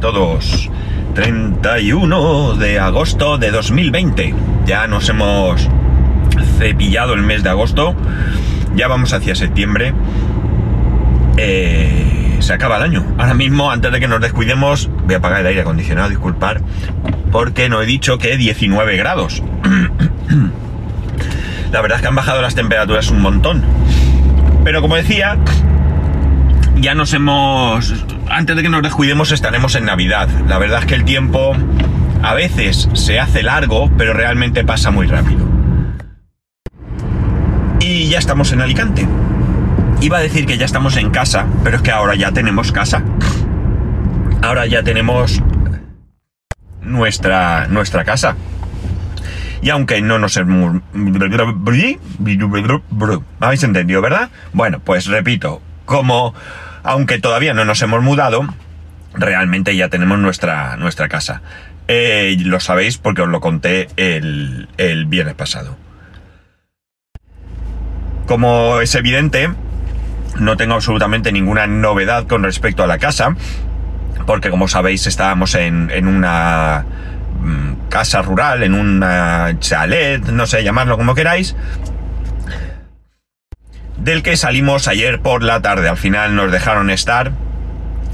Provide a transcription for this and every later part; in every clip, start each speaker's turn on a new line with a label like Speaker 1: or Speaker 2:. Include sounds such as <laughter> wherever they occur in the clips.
Speaker 1: todos. 31 de agosto de 2020. Ya nos hemos cepillado el mes de agosto. Ya vamos hacia septiembre. Eh, se acaba el año. Ahora mismo, antes de que nos descuidemos, voy a apagar el aire acondicionado, disculpar, porque no he dicho que 19 grados. <clears throat> La verdad es que han bajado las temperaturas un montón. Pero como decía, ya nos hemos... Antes de que nos descuidemos estaremos en Navidad. La verdad es que el tiempo a veces se hace largo, pero realmente pasa muy rápido. Y ya estamos en Alicante. Iba a decir que ya estamos en casa, pero es que ahora ya tenemos casa. Ahora ya tenemos nuestra, nuestra casa. Y aunque no nos hemos... ¿Habéis entendido, verdad? Bueno, pues repito, como aunque todavía no nos hemos mudado, realmente ya tenemos nuestra, nuestra casa. Eh, lo sabéis porque os lo conté el, el viernes pasado. Como es evidente, no tengo absolutamente ninguna novedad con respecto a la casa, porque como sabéis estábamos en, en una mm, casa rural, en una chalet, no sé llamarlo como queráis, del que salimos ayer por la tarde. Al final nos dejaron estar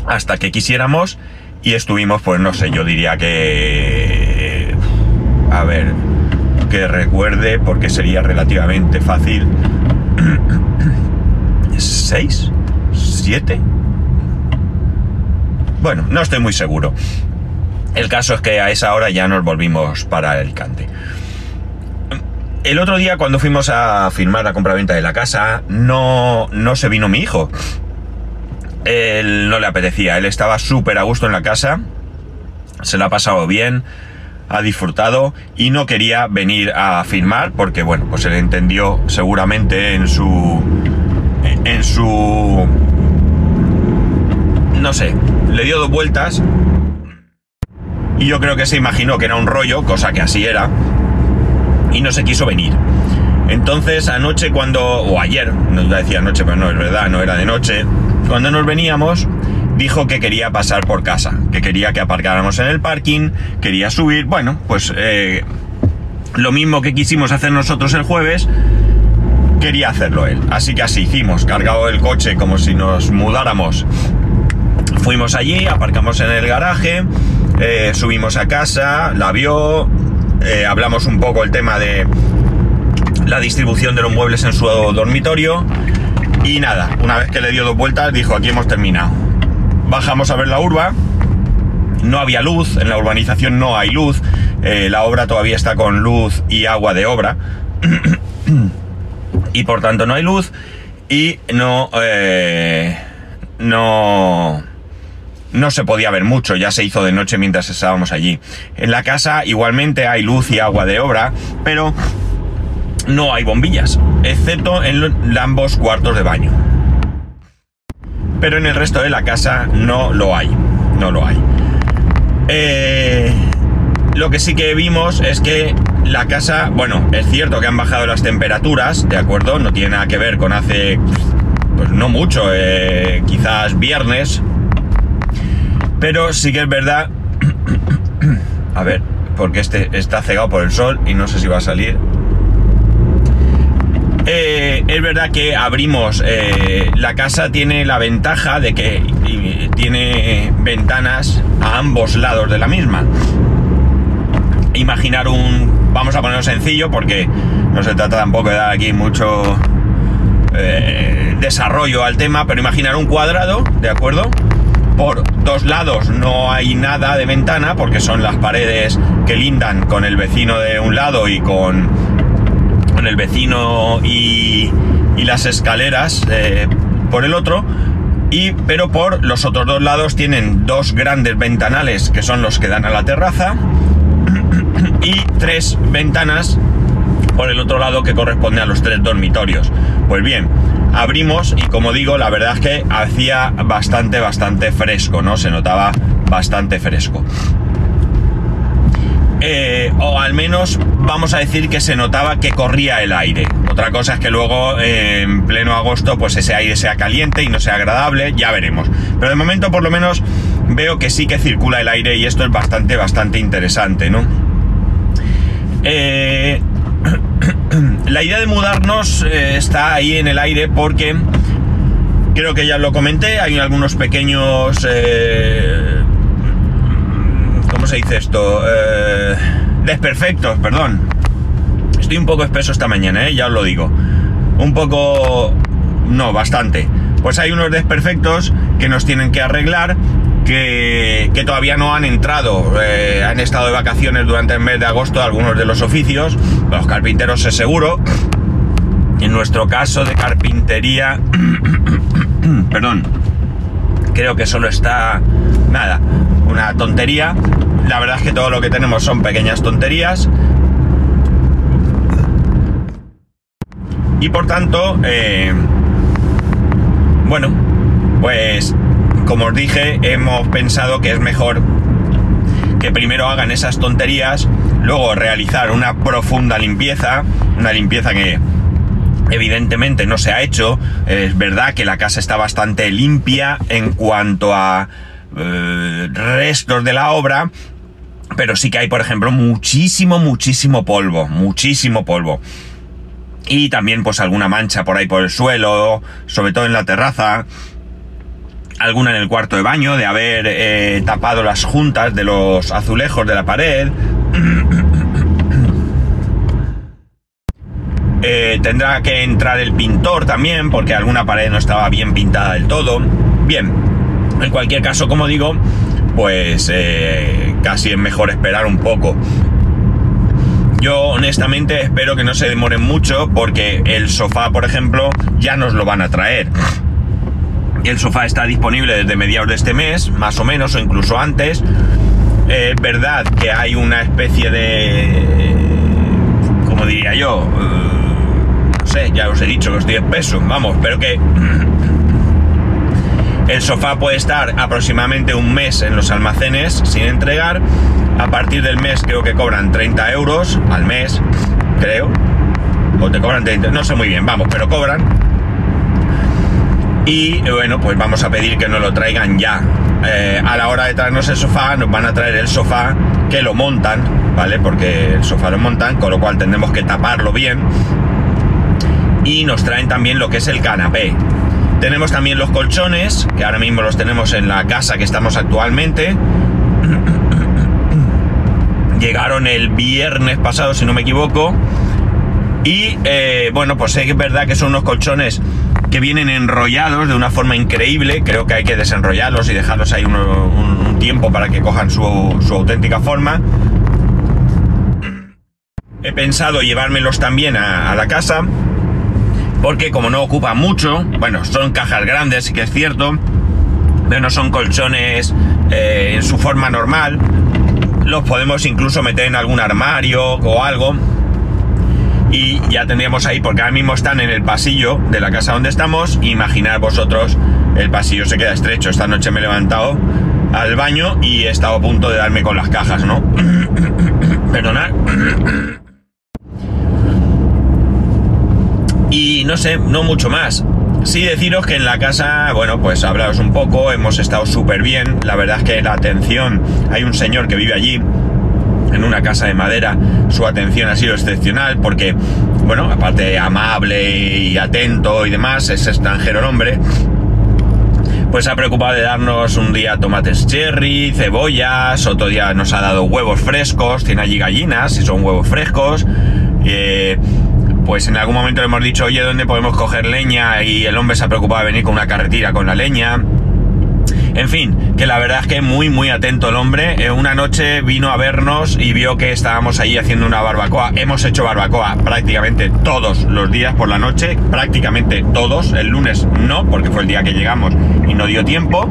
Speaker 1: hasta que quisiéramos y estuvimos, pues no sé, yo diría que... A ver, que recuerde porque sería relativamente fácil. <clears throat> ¿Seis? ¿Siete? Bueno, no estoy muy seguro. El caso es que a esa hora ya nos volvimos para el cante. El otro día cuando fuimos a firmar la compraventa de la casa, no, no se vino mi hijo. Él no le apetecía, él estaba súper a gusto en la casa, se la ha pasado bien, ha disfrutado y no quería venir a firmar porque, bueno, pues él entendió seguramente en su... en su... no sé, le dio dos vueltas y yo creo que se imaginó que era un rollo, cosa que así era, y no se quiso venir. Entonces anoche cuando, o ayer, no decía anoche, pero no es verdad, no era de noche, cuando nos veníamos, dijo que quería pasar por casa, que quería que aparcáramos en el parking, quería subir, bueno, pues eh, lo mismo que quisimos hacer nosotros el jueves, quería hacerlo él. Así que así hicimos, cargado el coche como si nos mudáramos. Fuimos allí, aparcamos en el garaje, eh, subimos a casa, la vio, eh, hablamos un poco el tema de la distribución de los muebles en su dormitorio. Y nada, una vez que le dio dos vueltas dijo aquí hemos terminado. Bajamos a ver la urba, no había luz, en la urbanización no hay luz, eh, la obra todavía está con luz y agua de obra. <clears throat> Y por tanto no hay luz. Y no... Eh, no no se podía ver mucho, ya se hizo de noche mientras estábamos allí. En la casa igualmente hay luz y agua de obra, pero no hay bombillas, excepto en ambos cuartos de baño. Pero en el resto de la casa no lo hay, no lo hay. Eh, lo que sí que vimos es que la casa, bueno, es cierto que han bajado las temperaturas, ¿de acuerdo? No tiene nada que ver con hace, pues no mucho, eh, quizás viernes, pero sí que es verdad, <coughs> a ver, porque este está cegado por el sol y no sé si va a salir. Eh, es verdad que abrimos, eh, la casa tiene la ventaja de que tiene ventanas a ambos lados de la misma. Imaginar un, vamos a ponerlo sencillo porque no se trata tampoco de dar aquí mucho eh, desarrollo al tema, pero imaginar un cuadrado, ¿de acuerdo? Por dos lados no hay nada de ventana porque son las paredes que lindan con el vecino de un lado y con el vecino y, las escaleras eh, por el otro. Y, pero por los otros dos lados tienen dos grandes ventanales que son los que dan a la terraza <coughs> y tres ventanas por el otro lado que corresponde a los tres dormitorios. Pues bien, abrimos y como digo, la verdad es que hacía bastante, bastante fresco, ¿no? Se notaba bastante fresco. Eh, o al menos vamos a decir que se notaba que corría el aire. Otra cosa es que luego en pleno agosto pues ese aire sea caliente y no sea agradable, ya veremos. Pero de momento por lo menos veo que sí que circula el aire y esto es bastante, bastante interesante, ¿no? Eh, <coughs> la idea de mudarnos eh, está ahí en el aire porque creo que ya lo comenté, hay algunos pequeños... Eh, ¿Cómo se dice esto? desperfectos, perdón. Estoy un poco espeso esta mañana, ya os lo digo. Un poco... No, bastante. Pues hay unos desperfectos que nos tienen que arreglar que, todavía no han entrado, eh, han estado de vacaciones durante el mes de agosto algunos de los oficios, los carpinteros es seguro. En nuestro caso de carpintería, <coughs> perdón, creo que solo está nada, una tontería. La verdad es que todo lo que tenemos son pequeñas tonterías. Y por tanto, eh, bueno, pues como os dije, hemos pensado que es mejor que primero hagan esas tonterías, luego realizar una profunda limpieza, una limpieza que evidentemente no se ha hecho, es verdad que la casa está bastante limpia en cuanto a eh, restos de la obra, pero sí que hay, por ejemplo, muchísimo, muchísimo polvo, muchísimo polvo. Y también pues alguna mancha por ahí por el suelo, sobre todo en la terraza, alguna en el cuarto de baño, de haber eh, tapado las juntas de los azulejos de la pared. <coughs> Eh, tendrá que entrar el pintor también, porque alguna pared no estaba bien pintada del todo. Bien, en cualquier caso, como digo, pues eh, casi es mejor esperar un poco. Yo honestamente espero que no se demoren mucho porque el sofá, por ejemplo, ya nos lo van a traer. El sofá está disponible desde mediados de este mes, más o menos, o incluso antes. Es verdad que hay una especie de... ¿Cómo diría yo? Eh, no sé, ya os he dicho que estoy espeso, vamos, pero que... <clears throat> El sofá puede estar aproximadamente un mes en los almacenes sin entregar. A partir del mes creo que cobran 30 euros al mes, creo. O te cobran 30, no sé muy bien, vamos, pero cobran y bueno, pues vamos a pedir que nos lo traigan ya. Eh, a la hora de traernos el sofá, nos van a traer el sofá que lo montan, ¿vale? Porque el sofá lo montan, con lo cual tendremos que taparlo bien. Y nos traen también lo que es el canapé. Tenemos también los colchones, que ahora mismo los tenemos en la casa que estamos actualmente. <coughs> Llegaron el viernes pasado, si no me equivoco. Y eh, bueno, pues es verdad que son unos colchones que vienen enrollados de una forma increíble. Creo que hay que desenrollarlos y dejarlos ahí un, tiempo para que cojan su, auténtica forma. He pensado llevármelos también a, la casa, porque como no ocupan mucho, bueno, son cajas grandes, sí que es cierto, pero no son colchones eh, en su forma normal. Los podemos incluso meter en algún armario o algo y ya tendríamos ahí, porque ahora mismo están en el pasillo de la casa donde estamos, imaginar vosotros, el pasillo se queda estrecho, esta noche me he levantado al baño y he estado a punto de darme con las cajas, ¿no? <coughs> Perdonad. y no sé, no mucho más. Sí deciros que en la casa, bueno, pues hablaros un poco, hemos estado súper bien, la verdad es que la atención, hay un señor que vive allí, en una casa de madera, su atención ha sido excepcional porque, bueno, aparte amable y atento y demás, es extranjero el hombre, pues ha preocupado de darnos un día tomates cherry, cebollas, otro día nos ha dado huevos frescos, tiene allí gallinas y son huevos frescos. Eh, pues en algún momento hemos dicho, oye, ¿dónde podemos coger leña? Y el hombre se ha preocupado de venir con una carretilla con la leña. En fin, que la verdad es que muy, muy atento el hombre. Eh, una noche vino a vernos y vio que estábamos ahí haciendo una barbacoa. Hemos hecho barbacoa prácticamente todos los días por la noche, prácticamente todos. El lunes no, porque fue el día que llegamos y no dio tiempo.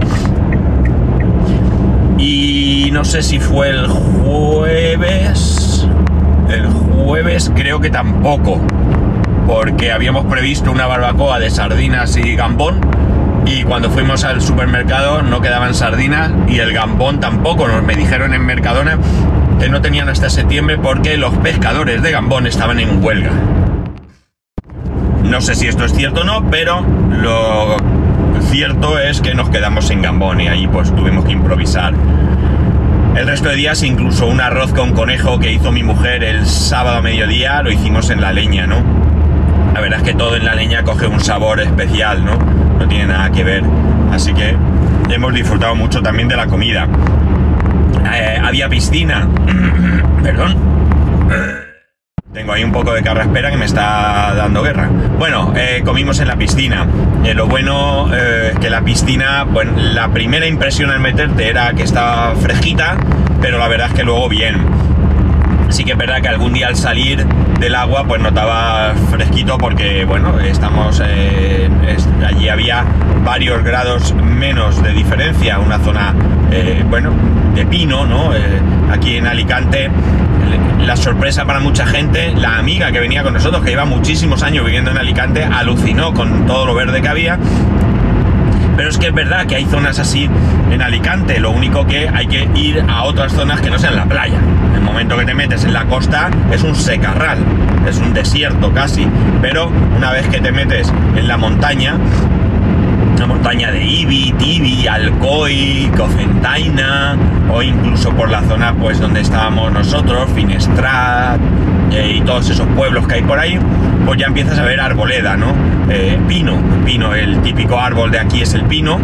Speaker 1: Y no sé si fue el jueves. El jueves creo que tampoco. Porque habíamos previsto una barbacoa de sardinas y gambón y cuando fuimos al supermercado no quedaban sardinas y el gambón tampoco. Nos me dijeron en Mercadona que no tenían hasta septiembre porque los pescadores de gambón estaban en huelga. No sé si esto es cierto o no, pero lo cierto es que nos quedamos sin gambón y ahí pues tuvimos que improvisar. El resto de días, incluso un arroz con conejo que hizo mi mujer el sábado a mediodía, lo hicimos en la leña, ¿no? La verdad es que todo en la leña coge un sabor especial, ¿no? No tiene nada que ver. Así que hemos disfrutado mucho también de la comida. Eh, había piscina. <clears throat> Perdón. Tengo ahí un poco de carraspera que me está dando guerra. Bueno, eh, comimos en la piscina. Eh, lo bueno es que la piscina, bueno, la primera impresión al meterte era que estaba fresquita, pero la verdad es que luego bien. Sí que es verdad que algún día al salir del agua pues notaba fresquito porque bueno, estamos allí había varios grados menos de diferencia, una zona bueno, de pino, ¿no? aquí en Alicante la sorpresa para mucha gente, la amiga que venía con nosotros, que lleva muchísimos años viviendo en Alicante, alucinó con todo lo verde que había. Pero es que es verdad que hay zonas así en Alicante, lo único que hay que ir a otras zonas que no sean la playa. El momento que te metes en la costa es un secarral, es un desierto casi, pero una vez que te metes en la montaña, la montaña de Ibi, Tibi, Alcoy, Cocentaina o incluso por la zona pues donde estábamos nosotros, Finestrat eh, y todos esos pueblos que hay por ahí, pues ya empiezas a ver arboleda, ¿no? Eh, pino, pino, el típico árbol de aquí es el pino.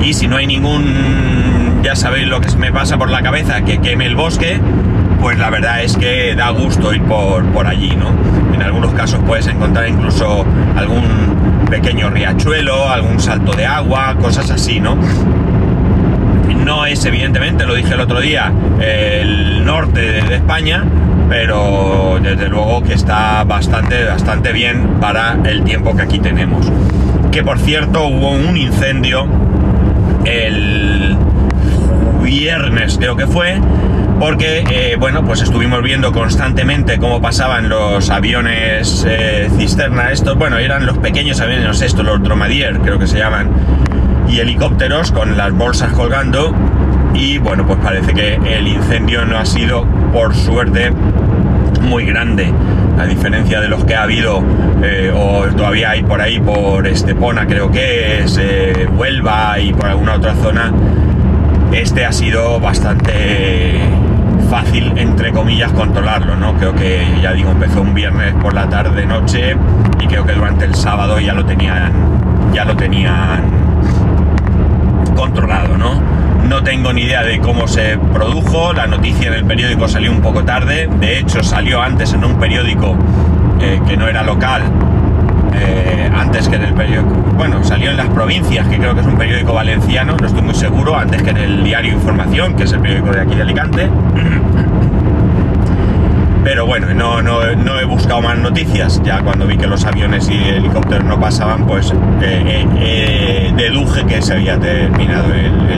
Speaker 1: Y si no hay ningún, ya sabéis lo que me pasa por la cabeza, que queme el bosque, pues la verdad es que da gusto ir por, por allí, ¿no? En algunos casos puedes encontrar incluso algún pequeño riachuelo, algún salto de agua, cosas así, ¿no? No es evidentemente, lo dije el otro día, el norte de, España, pero desde luego que está bastante, bastante bien para el tiempo que aquí tenemos. Que por cierto hubo un incendio el viernes creo que fue porque eh, bueno pues estuvimos viendo constantemente cómo pasaban los aviones eh, cisterna estos bueno eran los pequeños aviones estos los dromadier creo que se llaman y helicópteros con las bolsas colgando y bueno pues parece que el incendio no ha sido por suerte muy grande a diferencia de los que ha habido eh, o todavía hay por ahí por Estepona creo que es Huelva y por alguna otra zona este ha sido bastante fácil, entre comillas, controlarlo, ¿no? Creo que, ya digo, empezó un viernes por la tarde, noche, y creo que durante el sábado ya lo tenían, ya lo tenían controlado, ¿no? No tengo ni idea de cómo se produjo, la noticia en el periódico salió un poco tarde, de hecho salió antes en un periódico eh, que no era local, eh, antes que en el periódico, bueno, salió en las provincias, que creo que es un periódico valenciano, no estoy muy seguro, antes que en el diario Información, que es el periódico de aquí de Alicante. Pero bueno, no, no, he buscado más noticias, ya cuando vi que los aviones y helicópteros no pasaban, pues eh, eh, deduje que se había terminado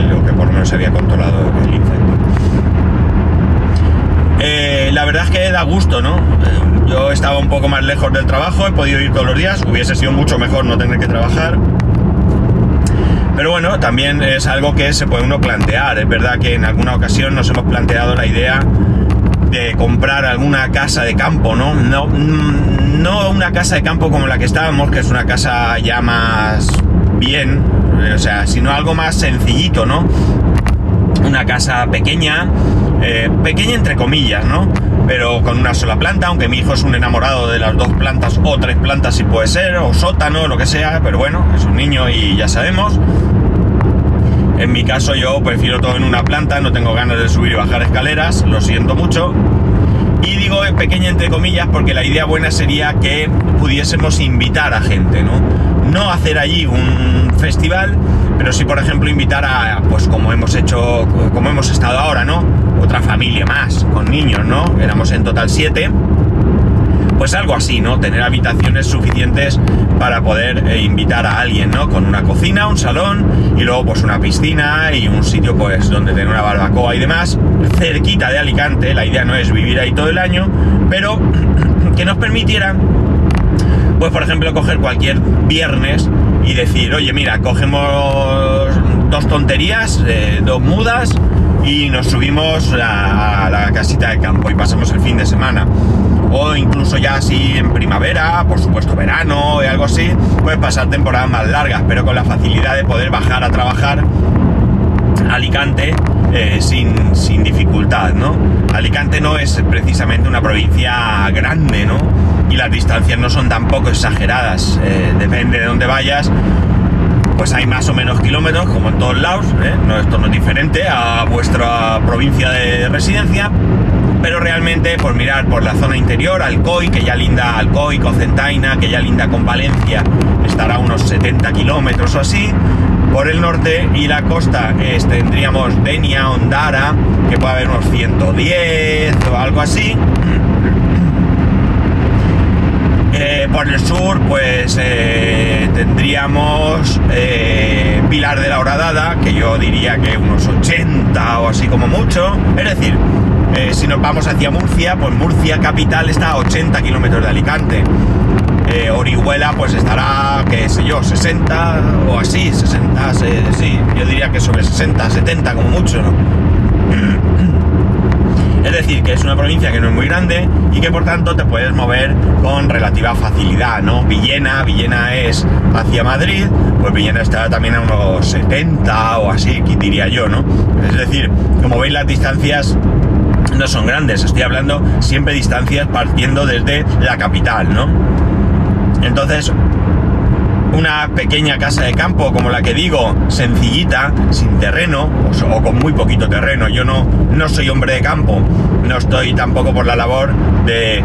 Speaker 1: lo que por lo menos se había controlado el incendio. La verdad es que da gusto, ¿no? Yo estaba un poco más lejos del trabajo, he podido ir todos los días, hubiese sido mucho mejor no tener que trabajar. Pero bueno, también es algo que se puede uno plantear. Es verdad que en alguna ocasión nos hemos planteado la idea de comprar alguna casa de campo, ¿no? No, mm, no una casa de campo como la que estábamos, que es una casa ya más bien, o sea, sino algo más sencillito, ¿no? Una casa pequeña, eh, pequeña entre comillas, ¿no? pero con una sola planta, aunque mi hijo es un enamorado de las dos plantas o tres plantas si puede ser, o sótano, lo que sea, pero bueno, es un niño y ya sabemos. En mi caso yo prefiero todo en una planta, no tengo ganas de subir y bajar escaleras, lo siento mucho. Y digo pequeña entre comillas porque la idea buena sería que pudiésemos invitar a gente, ¿no? No hacer allí un festival, pero sí por ejemplo invitar a, pues como hemos hecho, como hemos estado ahora, ¿no? otra familia más, con niños, ¿no? Éramos en total siete. Pues algo así, ¿no? Tener habitaciones suficientes para poder eh, invitar a alguien, ¿no? Con una cocina, un salón y luego pues una piscina y un sitio pues donde tener una barbacoa y demás, cerquita de Alicante, la idea no es vivir ahí todo el año, pero <clears throat> que nos permitiera, pues por ejemplo, coger cualquier viernes y decir, oye, mira, cogemos dos tonterías, eh, dos mudas, y nos subimos a, la casita de campo y pasamos el fin de semana. o incluso ya así en primavera, por supuesto verano y algo así, puedes pasar temporadas más largas, pero con la facilidad de poder bajar a trabajar Alicante eh, sin, sin, dificultad, ¿no? Alicante no es precisamente una provincia grande, ¿no? Y las distancias no son tampoco exageradas, eh, depende de dónde vayas, pues hay más o menos kilómetros, como en todos lados, ¿eh? no, esto no es diferente a vuestra provincia de residencia, pero realmente por mirar por la zona interior, Alcoy, que ya linda Alcoy, Cocentaina, que ya linda con Valencia, estará unos 70 kilómetros o así, por el norte y la costa es, tendríamos Denia, Ondara, que puede haber unos 110 o algo así. Eh, por el sur, pues eh, tendríamos eh, Pilar de la Horadada, que yo diría que unos 80 o así como mucho. Es decir, si nos vamos hacia Murcia, pues Murcia capital está a 80 kilómetros de Alicante. Orihuela pues estará, qué sé yo, 60 o así, 60, sí, yo diría que sobre 60, 70 como mucho, ¿no? <clears throat> Es decir, que es una provincia que no es muy grande y que por tanto te puedes mover con relativa facilidad, ¿no? Villena, Villena es hacia Madrid, pues Villena está también a unos 70 o así, diría yo, ¿no? Es decir, como veis las distancias no son grandes, estoy hablando siempre distancias partiendo desde la capital, ¿no? Entonces, una pequeña casa de campo como la que digo, sencillita, sin terreno o, con muy poquito terreno. Yo no, no soy hombre de campo, no estoy tampoco por la labor de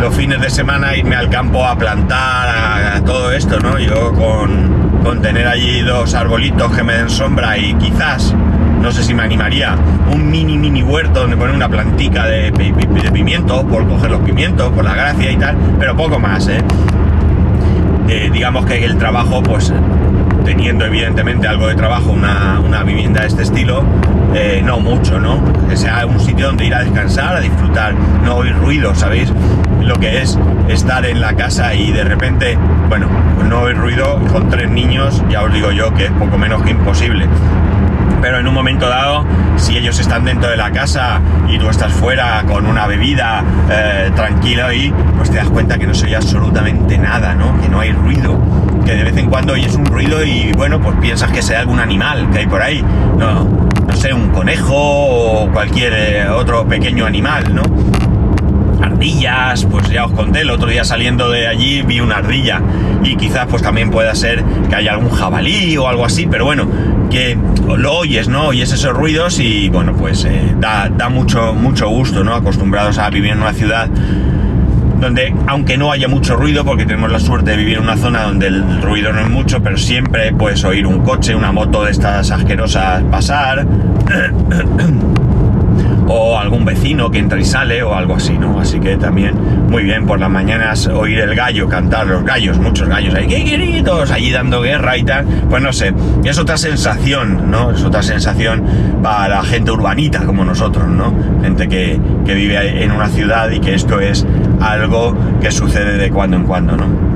Speaker 1: los fines de semana irme al campo a plantar a, todo esto, ¿no? Yo con, con tener allí dos arbolitos que me den sombra y quizás no sé si me animaría, un mini mini huerto donde poner una plantica de, de, pimiento, por coger los pimientos, por la gracia y tal, pero poco más, ¿eh? Digamos que el trabajo, pues teniendo evidentemente algo de trabajo, una, vivienda de este estilo, eh, no mucho, ¿no? Que sea un sitio donde ir a descansar, a disfrutar, no oír ruido, ¿sabéis? Lo que es estar en la casa y de repente, bueno, no oír ruido con tres niños, ya os digo yo que es poco menos que imposible pero en un momento dado, si ellos están dentro de la casa y tú estás fuera con una bebida eh, tranquila y pues te das cuenta que no se oye absolutamente nada, ¿no? Que no hay ruido, que de vez en cuando oyes un ruido y bueno, pues piensas que sea algún animal que hay por ahí, no, no sé, un conejo o cualquier eh, otro pequeño animal, ¿no? ardillas, pues ya os conté, el otro día saliendo de allí vi una ardilla y quizás pues también pueda ser que haya algún jabalí o algo así, pero bueno, que lo oyes, ¿no? Oyes esos ruidos y bueno, pues eh, da, da, mucho, mucho gusto, ¿no? Acostumbrados a vivir en una ciudad donde, aunque no haya mucho ruido, porque tenemos la suerte de vivir en una zona donde el ruido no es mucho, pero siempre puedes oír un coche, una moto de estas asquerosas pasar. <clears throat> o algún vecino que entra y sale o algo así, ¿no? Así que también muy bien por las mañanas oír el gallo cantar, los gallos, muchos gallos ahí, ¡qué queridos! Allí dando guerra y tal, pues no sé, es otra sensación, ¿no? Es otra sensación para la gente urbanita como nosotros, ¿no? Gente que, que vive en una ciudad y que esto es algo que sucede de cuando en cuando, ¿no?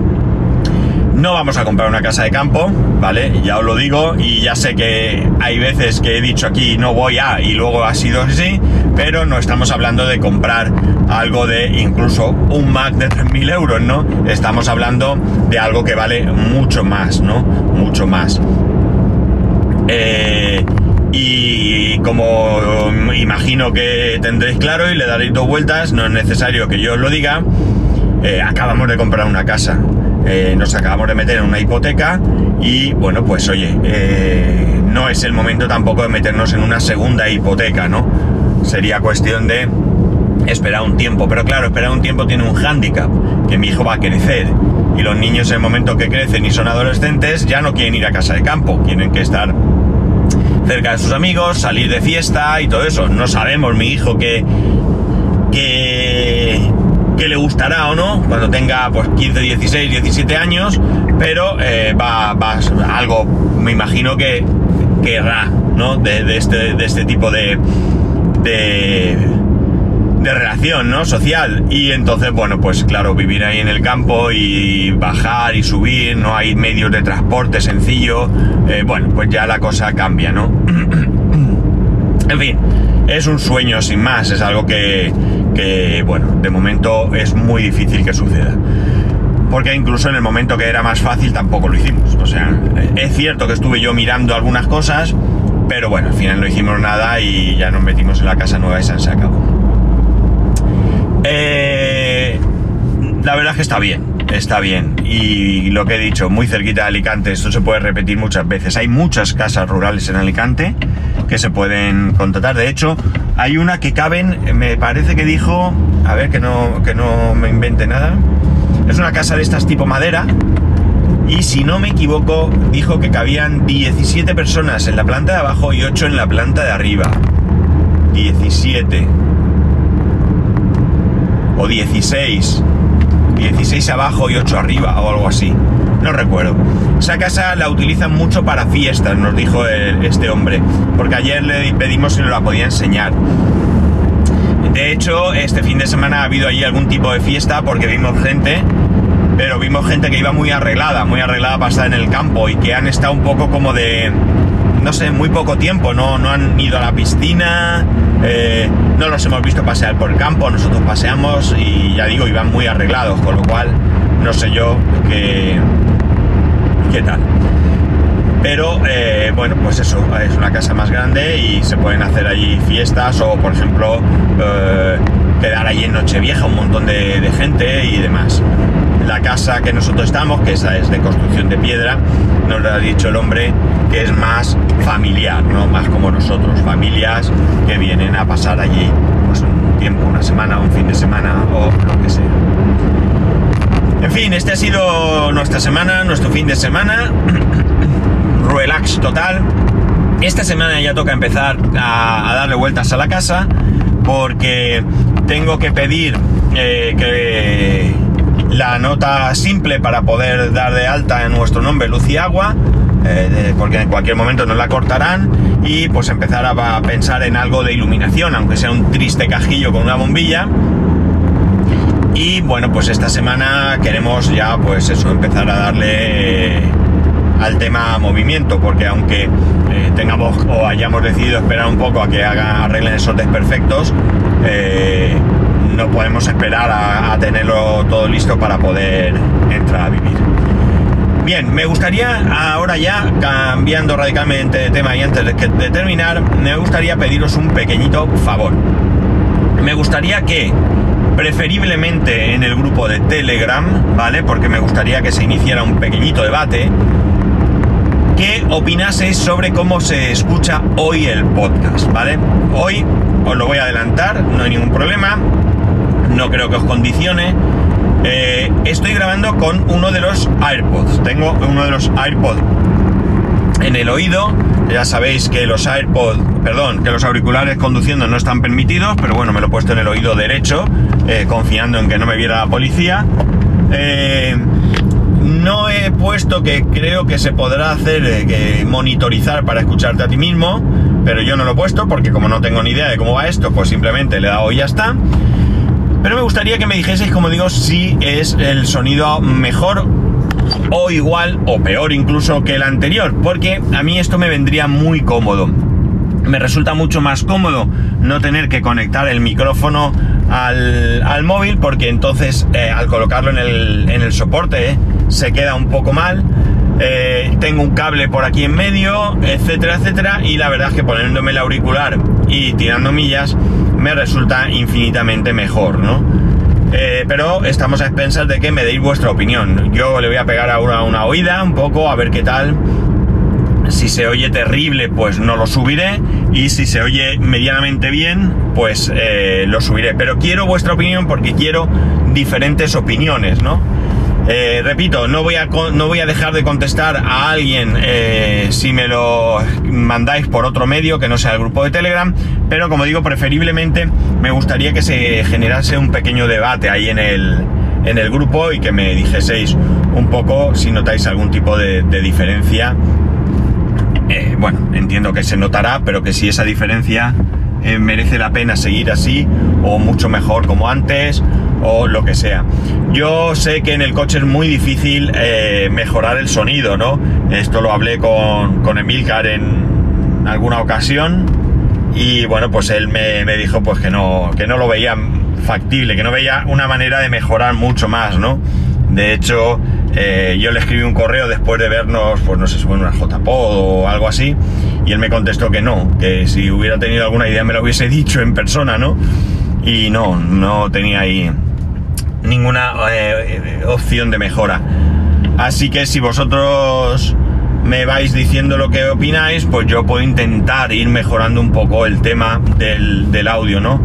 Speaker 1: No vamos a comprar una casa de campo, ¿vale? Ya os lo digo y ya sé que hay veces que he dicho aquí no voy a y luego ha sido así, pero no estamos hablando de comprar algo de incluso un Mac de 3.000 euros, ¿no? Estamos hablando de algo que vale mucho más, ¿no? Mucho más. Eh, y como imagino que tendréis claro y le daréis dos vueltas, no es necesario que yo os lo diga, eh, acabamos de comprar una casa. Eh, nos acabamos de meter en una hipoteca y bueno, pues oye, eh, no es el momento tampoco de meternos en una segunda hipoteca, ¿no? Sería cuestión de esperar un tiempo, pero claro, esperar un tiempo tiene un hándicap, que mi hijo va a crecer y los niños en el momento que crecen y son adolescentes ya no quieren ir a casa de campo, tienen que estar cerca de sus amigos, salir de fiesta y todo eso. No sabemos mi hijo que, que que le gustará o no cuando tenga pues 15, 16, 17 años, pero eh, va, va, algo, me imagino que querrá, ¿no? De, este, de este tipo de, de, de relación, ¿no? Social. Y entonces, bueno, pues claro, vivir ahí en el campo y bajar y subir, no hay medios de transporte sencillo, eh, bueno, pues ya la cosa cambia, ¿no? <clears throat> en fin, es un sueño sin más, es algo que, que, bueno, de momento es muy difícil que suceda. Porque incluso en el momento que era más fácil tampoco lo hicimos. O sea, es cierto que estuve yo mirando algunas cosas, pero bueno, al final no hicimos nada y ya nos metimos en la casa nueva y se acabó. Eh, la verdad es que está bien, está bien. Y lo que he dicho, muy cerquita de Alicante, esto se puede repetir muchas veces. Hay muchas casas rurales en Alicante que se pueden contratar. De hecho, hay una que caben, me parece que dijo, a ver que no, que no me invente nada. Es una casa de estas tipo madera. Y si no me equivoco, dijo que cabían 17 personas en la planta de abajo y 8 en la planta de arriba. 17 o 16. 16 abajo y 8 arriba o algo así. No recuerdo. Esa casa la utilizan mucho para fiestas, nos dijo este hombre, porque ayer le pedimos si nos la podía enseñar. De hecho, este fin de semana ha habido allí algún tipo de fiesta porque vimos gente, pero vimos gente que iba muy arreglada, muy arreglada para estar en el campo y que han estado un poco como de, no sé, muy poco tiempo, no, no han ido a la piscina, eh, no los hemos visto pasear por el campo, nosotros paseamos y ya digo, iban muy arreglados, con lo cual no sé yo qué, qué tal. Pero eh, bueno, pues eso, es una casa más grande y se pueden hacer allí fiestas o por ejemplo eh, quedar allí en Nochevieja un montón de, de gente y demás. La casa que nosotros estamos, que esa es de construcción de piedra, nos lo ha dicho el hombre que es más familiar, ¿no? Más como nosotros, familias que vienen a pasar allí pues un tiempo, una semana, un fin de semana o lo que sea. En fin, este ha sido nuestra semana, nuestro fin de semana. <clears throat> Relax total. Esta semana ya toca empezar a, darle vueltas a la casa porque tengo que pedir eh, que la nota simple para poder dar de alta en nuestro nombre luz y agua, eh, porque en cualquier momento nos la cortarán, y pues empezar a, pensar en algo de iluminación, aunque sea un triste cajillo con una bombilla. Y bueno, pues esta semana queremos ya pues eso, empezar a darle al tema movimiento, porque aunque eh, tengamos o hayamos decidido esperar un poco a que hagan, arreglen esos desperfectos, eh, no podemos esperar a, tenerlo todo listo para poder entrar a vivir. Bien, me gustaría ahora ya, cambiando radicalmente de tema y antes de, terminar, me gustaría pediros un pequeñito favor. Me gustaría que, preferiblemente en el grupo de Telegram, ¿vale? Porque me gustaría que se iniciara un pequeñito debate, que opinaseis sobre cómo se escucha hoy el podcast, ¿vale? Hoy os lo voy a adelantar, no hay ningún problema no creo que os condicione. Eh, estoy grabando con uno de los AirPods. Tengo uno de los AirPods en el oído. Ya sabéis que los AirPods, perdón, que los auriculares conduciendo no están permitidos, pero bueno, me lo he puesto en el oído derecho, eh, confiando en que no me viera la policía. Eh, no he puesto que creo que se podrá hacer que monitorizar para escucharte a ti mismo, pero yo no lo he puesto porque como no tengo ni idea de cómo va esto, pues simplemente le he dado y ya está. Pero me gustaría que me dijeseis, como digo, si es el sonido mejor o igual o peor incluso que el anterior, porque a mí esto me vendría muy cómodo. Me resulta mucho más cómodo no tener que conectar el micrófono al, móvil, porque entonces eh, al colocarlo en el, soporte eh, se queda un poco mal. Eh, tengo un cable por aquí en medio, etcétera, etcétera, y la verdad es que poniéndome el auricular y tirando millas me resulta infinitamente mejor, ¿no? Eh, pero estamos a expensas de que me deis vuestra opinión. Yo le voy a pegar ahora una oída un poco a ver qué tal. Si se oye terrible, pues no lo subiré. Y si se oye medianamente bien, pues eh, lo subiré. Pero quiero vuestra opinión porque quiero diferentes opiniones, ¿no? Eh, repito, no voy, a, no voy a dejar de contestar a alguien eh, si me lo mandáis por otro medio que no sea el grupo de Telegram, pero como digo, preferiblemente me gustaría que se generase un pequeño debate ahí en el, en el grupo y que me dijeseis un poco si notáis algún tipo de, diferencia. Eh, bueno, entiendo que se notará, pero que si esa diferencia merece la pena seguir así o mucho mejor como antes o lo que sea. Yo sé que en el coche es muy difícil eh, mejorar el sonido, ¿no? Esto lo hablé con, con Emilcar en alguna ocasión y bueno, pues él me, dijo pues que no, que no lo veía factible, que no veía una manera de mejorar mucho más, ¿no? De hecho, eh, yo le escribí un correo después de vernos, pues no sé fue una JPod o algo así, y él me contestó que no, que si hubiera tenido alguna idea me lo hubiese <laughs> dicho en persona, ¿no? Y no, no tenía ahí ninguna eh, opción de mejora. Así que si vosotros me vais diciendo lo que opináis, pues yo puedo intentar ir mejorando un poco el tema del, audio, ¿no?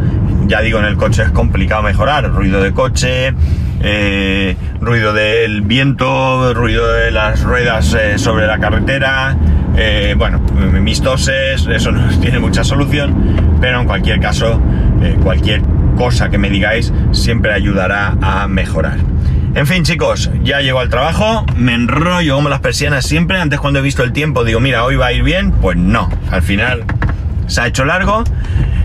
Speaker 1: Ya digo, en el coche es complicado mejorar, ruido de coche, eh, ruido del viento, ruido de las ruedas eh, sobre la carretera, eh, bueno, mis toses, eso <laughs> no tiene mucha solución, pero en cualquier caso, cualquier cosa que me digáis siempre ayudará a mejorar. En fin, chicos, ya llego al trabajo, me enrollo como las persianas siempre. Antes, cuando he visto el tiempo, digo, mira, hoy va a ir bien. Pues no, al final se ha hecho largo.